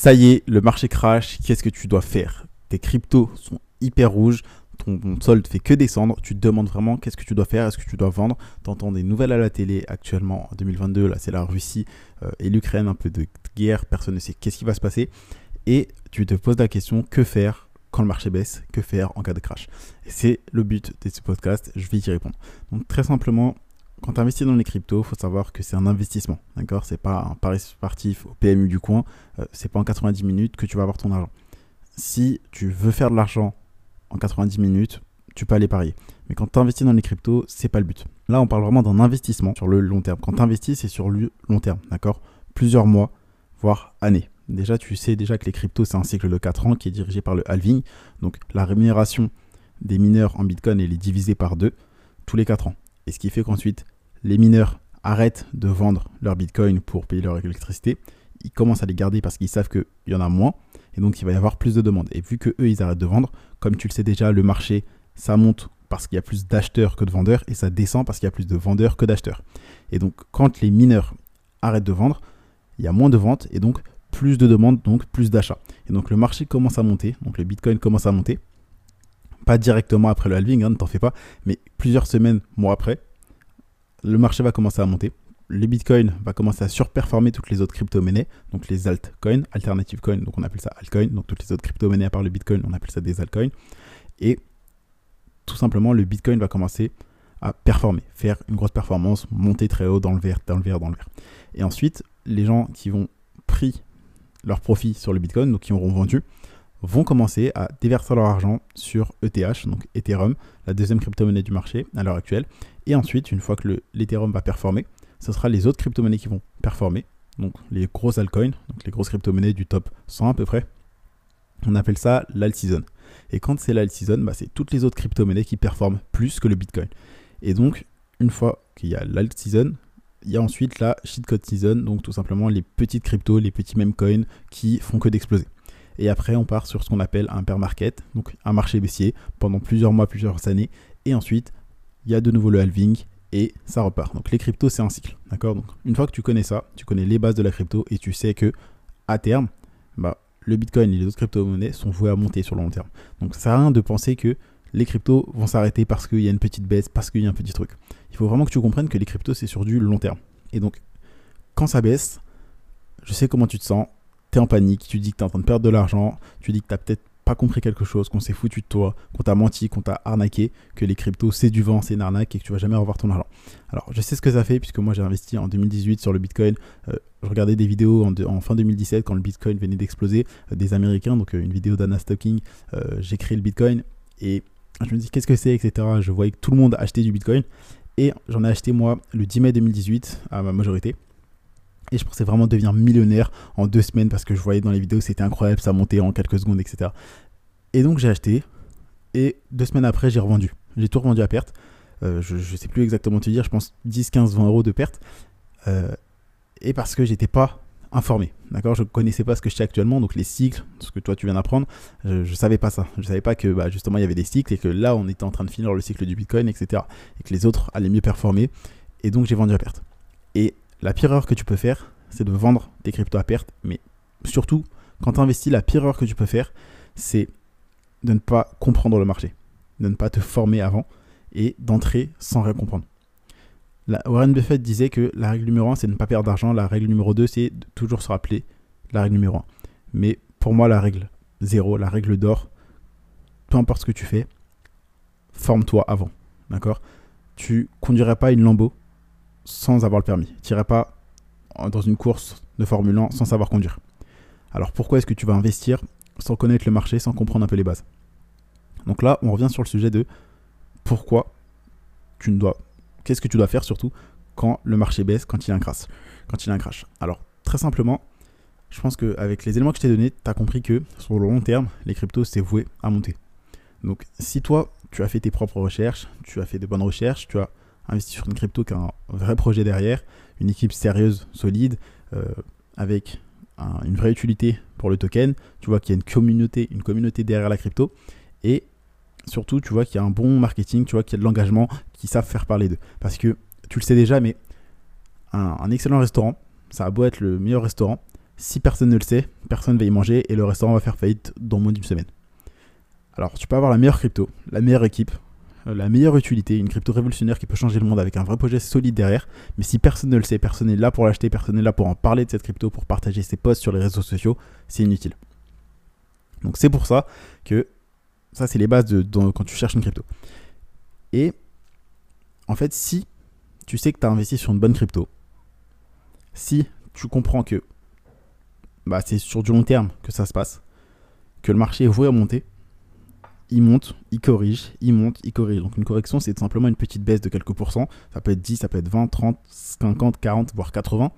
Ça y est, le marché crash, qu'est-ce que tu dois faire? Tes cryptos sont hyper rouges, ton, solde fait que descendre, tu te demandes vraiment qu'est-ce que tu dois faire, est-ce que tu dois vendre? Tu entends des nouvelles à la télé actuellement en 2022, là c'est la Russie euh, et l'Ukraine, un peu de guerre, personne ne sait qu'est-ce qui va se passer. Et tu te poses la question, que faire quand le marché baisse, que faire en cas de crash? C'est le but de ce podcast, je vais y répondre. Donc très simplement, quand tu investis dans les cryptos, il faut savoir que c'est un investissement. D'accord? C'est pas un pari sportif au PMU du coin. Euh, c'est pas en 90 minutes que tu vas avoir ton argent. Si tu veux faire de l'argent en 90 minutes, tu peux aller parier. Mais quand tu investis dans les cryptos, c'est pas le but. Là, on parle vraiment d'un investissement sur le long terme. Quand tu investis, c'est sur le long terme, d'accord? Plusieurs mois, voire années. Déjà, tu sais déjà que les cryptos, c'est un cycle de 4 ans qui est dirigé par le halving. Donc, la rémunération des mineurs en Bitcoin, elle est divisée par deux tous les 4 ans. Et ce qui fait qu'ensuite, les mineurs arrêtent de vendre leur Bitcoin pour payer leur électricité. Ils commencent à les garder parce qu'ils savent qu'il y en a moins. Et donc, il va y avoir plus de demandes. Et vu que eux, ils arrêtent de vendre, comme tu le sais déjà, le marché, ça monte parce qu'il y a plus d'acheteurs que de vendeurs et ça descend parce qu'il y a plus de vendeurs que d'acheteurs. Et donc, quand les mineurs arrêtent de vendre, il y a moins de ventes et donc plus de demandes, donc plus d'achats. Et donc, le marché commence à monter, donc le Bitcoin commence à monter. Pas directement après le halving, hein, ne t'en fais pas, mais plusieurs semaines, mois après, le marché va commencer à monter. Le Bitcoin va commencer à surperformer toutes les autres crypto-monnaies, donc les altcoins, alternative coins, donc on appelle ça altcoin, donc toutes les autres crypto-monnaies à part le Bitcoin, on appelle ça des altcoins. Et tout simplement, le Bitcoin va commencer à performer, faire une grosse performance, monter très haut dans le vert, dans le vert, dans le vert. Et ensuite, les gens qui vont pris leur profit sur le Bitcoin, donc qui auront vendu, vont commencer à déverser leur argent sur ETH, donc Ethereum, la deuxième crypto-monnaie du marché à l'heure actuelle. Et ensuite, une fois que l'Ethereum va performer, ce sera les autres crypto-monnaies qui vont performer, donc les grosses altcoins, donc les grosses crypto-monnaies du top 100 à peu près. On appelle ça l'alt season. Et quand c'est l'alt season, bah, c'est toutes les autres crypto-monnaies qui performent plus que le Bitcoin. Et donc, une fois qu'il y a l'alt season, il y a ensuite la shitcoin season, donc tout simplement les petites cryptos, les petits meme coins qui font que d'exploser. Et après, on part sur ce qu'on appelle un bear market, donc un marché baissier pendant plusieurs mois, plusieurs années. Et ensuite, il y a de nouveau le halving et ça repart. Donc les cryptos, c'est un cycle. D'accord? Donc une fois que tu connais ça, tu connais les bases de la crypto et tu sais que à terme, bah, le Bitcoin et les autres crypto-monnaies sont voués à monter sur le long terme. Donc ça sert rien de penser que les cryptos vont s'arrêter parce qu'il y a une petite baisse, parce qu'il y a un petit truc. Il faut vraiment que tu comprennes que les cryptos, c'est sur du long terme. Et donc, quand ça baisse, je sais comment tu te sens, tu es en panique, tu dis que tu es en train de perdre de l'argent, tu dis que tu peut-être pas compris quelque chose, qu'on s'est foutu de toi, qu'on t'a menti, qu'on t'a arnaqué, que les cryptos c'est du vent, c'est une arnaque et que tu vas jamais revoir ton argent. Alors je sais ce que ça fait puisque moi j'ai investi en 2018 sur le Bitcoin. Euh, je regardais des vidéos en, fin 2017 quand le Bitcoin venait d'exploser, euh, des Américains, donc euh, une vidéo d'Anna Stocking, j'ai créé le Bitcoin et je me dis qu'est-ce que c'est, etc. Je voyais que tout le monde achetait du Bitcoin et j'en ai acheté moi le 10 mai 2018 à ma majorité. Et je pensais vraiment devenir millionnaire en deux semaines parce que je voyais dans les vidéos, c'était incroyable, ça montait en quelques secondes, etc. Et donc j'ai acheté. Et deux semaines après, j'ai revendu. J'ai tout revendu à perte. Euh, je ne sais plus exactement te dire, je pense 10, 15, 20 euros de perte. Euh, et parce que j'étais pas informé. D'accord? Je connaissais pas ce que je sais actuellement, donc les cycles, ce que toi tu viens d'apprendre, je ne savais pas ça. Je ne savais pas que bah, justement il y avait des cycles et que là on était en train de finir le cycle du Bitcoin, etc. Et que les autres allaient mieux performer. Et donc j'ai vendu à perte. Et la pire erreur que tu peux faire, c'est de vendre tes cryptos à perte. Mais surtout, quand tu investis, la pire erreur que tu peux faire, c'est de ne pas comprendre le marché, de ne pas te former avant et d'entrer sans rien comprendre. Warren Buffett disait que la règle numéro 1, c'est de ne pas perdre d'argent. La règle numéro 2, c'est de toujours se rappeler la règle numéro 1. Mais pour moi, la règle 0, la règle d'or, peu importe ce que tu fais, forme-toi avant. D'accord? Tu conduirais pas une Lambo sans avoir le permis. Tu n'irais pas dans une course de Formule 1 sans savoir conduire. Alors pourquoi est-ce que tu vas investir sans connaître le marché, sans comprendre un peu les bases? Donc là, on revient sur le sujet de pourquoi tu ne dois... Qu'est-ce que tu dois faire surtout quand le marché baisse, quand il y a un crash. Quand il y. Alors très simplement, je pense qu'avec les éléments que je t'ai donnés, tu as compris que sur le long terme, les cryptos, c'est voué à monter. Donc si toi, tu as fait tes propres recherches, tu as fait de bonnes recherches, tu as investi sur une crypto qui a un vrai projet derrière, une équipe sérieuse, solide, euh, avec une vraie utilité pour le token. Tu vois qu'il y a une communauté, une communauté derrière la crypto. Et surtout, tu vois qu'il y a un bon marketing, tu vois qu'il y a de l'engagement, qui savent faire parler d'eux. Parce que tu le sais déjà, mais un, excellent restaurant, ça a beau être le meilleur restaurant, Si personne ne le sait, personne va y manger et le restaurant va faire faillite dans moins d'une semaine. Alors, tu peux avoir la meilleure crypto, la meilleure équipe, la meilleure utilité, une crypto révolutionnaire qui peut changer le monde avec un vrai projet solide derrière. Mais si personne ne le sait, personne n'est là pour l'acheter, personne n'est là pour en parler de cette crypto, pour partager ses posts sur les réseaux sociaux, c'est inutile. Donc c'est pour ça que ça, c'est les bases de, quand tu cherches une crypto. Et en fait, si tu sais que tu as investi sur une bonne crypto, si tu comprends que bah, c'est sur du long terme que ça se passe, que le marché est voué à monter, il monte, il corrige, il monte, il corrige. Donc une correction, c'est simplement une petite baisse de quelques pourcents. Ça peut être 10, ça peut être 20, 30, 50, 40, voire 80.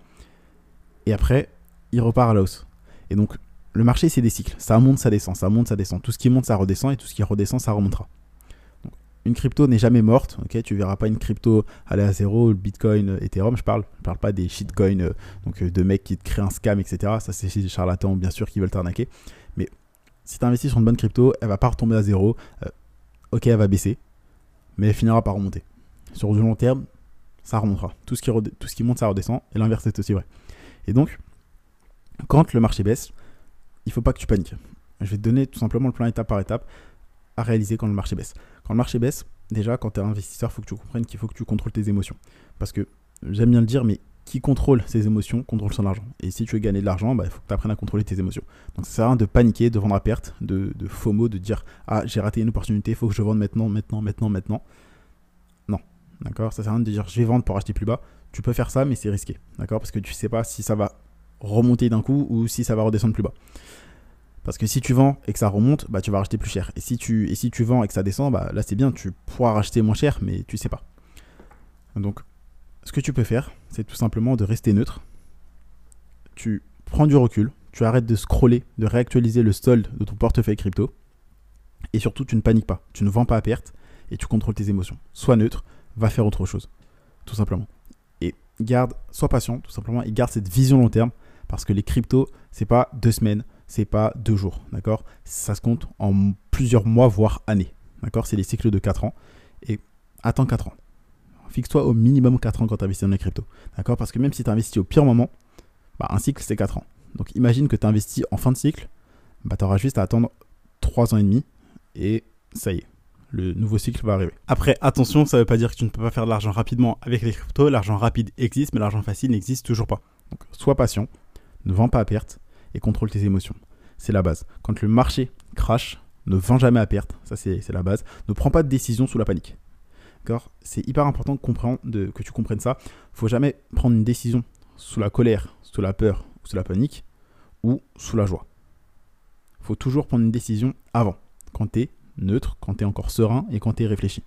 Et après, il repart à la hausse. Et donc, le marché, c'est des cycles. Ça monte, ça descend, ça monte, ça descend. Tout ce qui monte, ça redescend, et tout ce qui redescend, ça remontera. une crypto n'est jamais morte, ok? Tu verras pas une crypto aller à zéro, le Bitcoin, Ethereum, je parle. Je parle pas des shitcoins, euh, donc euh, de mecs qui te créent un scam, etc. Ça, c'est des charlatans, bien sûr, qui veulent t'arnaquer. Mais si tu investis sur une bonne crypto, elle va pas retomber à zéro. Euh, ok, elle va baisser, mais elle finira par remonter. Sur du long terme, ça remontera. Tout ce qui, monte, ça redescend, et l'inverse est aussi vrai. Et donc, quand le marché baisse, il faut pas que tu paniques. Je vais te donner tout simplement le plan étape par étape à réaliser quand le marché baisse. Quand le marché baisse, déjà, quand tu es investisseur, il faut que tu comprennes qu'il faut que tu contrôles tes émotions. Parce que j'aime bien le dire, mais qui contrôle ses émotions contrôle son argent. Et si tu veux gagner de l'argent, bah, il faut que tu apprennes à contrôler tes émotions. Donc ça sert à rien de paniquer, de vendre à perte, de, de FOMO, de dire Ah, j'ai raté une opportunité, il faut que je vende maintenant, maintenant, maintenant, maintenant. Non. D'accord? Ça sert à rien de dire Je vais vendre pour acheter plus bas. Tu peux faire ça, mais c'est risqué. D'accord? Parce que tu sais pas si ça va remonter d'un coup ou si ça va redescendre plus bas. Parce que si tu vends et que ça remonte, bah, tu vas racheter plus cher. Et si tu, et si tu vends et que ça descend, bah, là c'est bien, tu pourras racheter moins cher, mais tu sais pas. Donc, ce que tu peux faire, c'est tout simplement de rester neutre. Tu prends du recul, tu arrêtes de scroller, de réactualiser le solde de ton portefeuille crypto. Et surtout, tu ne paniques pas, tu ne vends pas à perte et tu contrôles tes émotions. Sois neutre, va faire autre chose, tout simplement. Et garde, sois patient, tout simplement, et garde cette vision long terme parce que les cryptos, c'est pas deux semaines, c'est pas deux jours, d'accord? Ça se compte en plusieurs mois, voire années, d'accord? C'est les cycles de 4 ans. Et attends 4 ans. Fixe-toi au minimum 4 ans quand tu investis dans les cryptos, d'accord? Parce que même si tu investis au pire moment, bah, un cycle, c'est 4 ans. Donc imagine que tu investis en fin de cycle, bah, tu auras juste à attendre 3 ans et demi, et ça y est, le nouveau cycle va arriver. Après, attention, ça ne veut pas dire que tu ne peux pas faire de l'argent rapidement avec les cryptos. L'argent rapide existe, mais l'argent facile n'existe toujours pas. Donc sois patient, ne vends pas à perte, et contrôle tes émotions. C'est la base. Quand le marché crache, ne vends jamais à perte, ça c'est la base. Ne prends pas de décision sous la panique. C'est hyper important que tu comprennes ça. Faut jamais prendre une décision sous la colère, sous la peur, sous la panique, ou sous la joie. Faut toujours prendre une décision avant, quand tu es neutre, quand tu es encore serein et quand tu es réfléchi.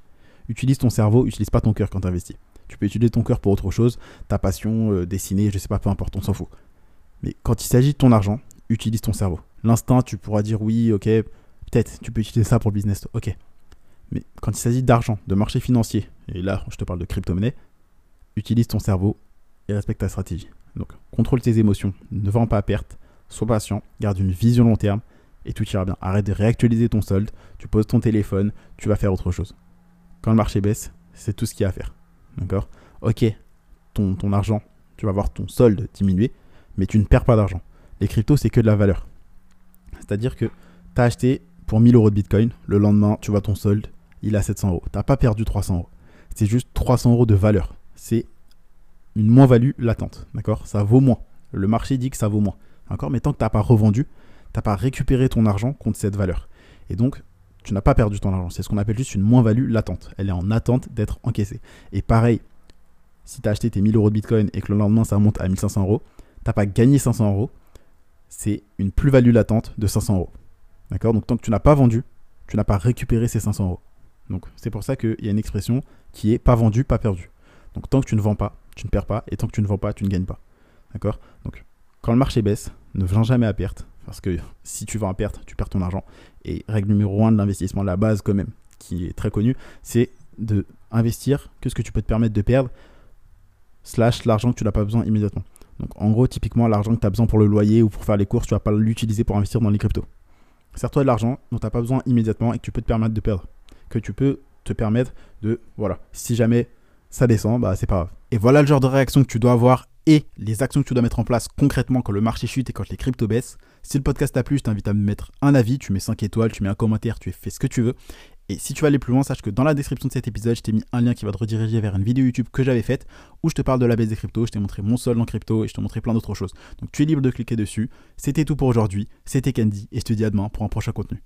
Utilise ton cerveau, utilise pas ton cœur quand tu investis. Tu peux utiliser ton cœur pour autre chose, ta passion, euh, dessiner, je sais pas, peu importe, on s'en fout. Mais quand il s'agit de ton argent, utilise ton cerveau. L'instinct, tu pourras dire oui, ok, peut-être, tu peux utiliser ça pour le business, ok. Mais quand il s'agit d'argent, de marché financier, et là, je te parle de crypto-monnaie, utilise ton cerveau et respecte ta stratégie. Donc, contrôle tes émotions, ne vends pas à perte, sois patient, garde une vision long terme et tout ira bien. Arrête de réactualiser ton solde, tu poses ton téléphone, tu vas faire autre chose. Quand le marché baisse, c'est tout ce qu'il y a à faire. D'accord? Ok, ton, ton argent, tu vas voir ton solde diminuer, mais tu ne perds pas d'argent. Les cryptos, c'est que de la valeur. C'est-à-dire que tu as acheté pour 1000 euros de Bitcoin, le lendemain, tu vois ton solde, il à 700 euros. Tu n'as pas perdu 300 euros. C'est juste 300 euros de valeur. C'est une moins-value latente. D'accord? Ça vaut moins. Le marché dit que ça vaut moins. D'accord? Mais tant que tu n'as pas revendu, tu n'as pas récupéré ton argent contre cette valeur. Et donc, tu n'as pas perdu ton argent. C'est ce qu'on appelle juste une moins-value latente. Elle est en attente d'être encaissée. Et pareil, si tu as acheté tes 1000 euros de Bitcoin et que le lendemain ça monte à 1500 euros, t'as pas gagné 500 euros, c'est une plus-value latente de 500 euros. D'accord? Donc tant que tu n'as pas vendu, tu n'as pas récupéré ces 500 euros. Donc c'est pour ça qu'il y a une expression qui est pas vendu, pas perdu. Donc tant que tu ne vends pas, tu ne perds pas, et tant que tu ne vends pas, tu ne gagnes pas. D'accord? Donc quand le marché baisse, ne vends jamais à perte, parce que si tu vends à perte, tu perds ton argent. Et règle numéro 1 de l'investissement, la base quand même, qui est très connue, c'est de investir que ce que tu peux te permettre de perdre, slash l'argent que tu n'as pas besoin immédiatement. Donc en gros, typiquement, l'argent que tu as besoin pour le loyer ou pour faire les courses, tu vas pas l'utiliser pour investir dans les cryptos. Sers-toi de l'argent dont tu n'as pas besoin immédiatement et que tu peux te permettre de perdre. Que tu peux te permettre de, voilà, si jamais ça descend, bah c'est pas grave. Et voilà le genre de réaction que tu dois avoir et les actions que tu dois mettre en place concrètement quand le marché chute et quand les cryptos baissent. Si le podcast t'a plu, je t'invite à me mettre un avis, tu mets 5 étoiles, tu mets un commentaire, tu fais ce que tu veux. Et si tu veux aller plus loin, sache que dans la description de cet épisode, je t'ai mis un lien qui va te rediriger vers une vidéo YouTube que j'avais faite où je te parle de la baisse des cryptos, je t'ai montré mon sol en crypto et je t'ai montré plein d'autres choses. Donc tu es libre de cliquer dessus. C'était tout pour aujourd'hui. C'était Candy et je te dis à demain pour un prochain contenu.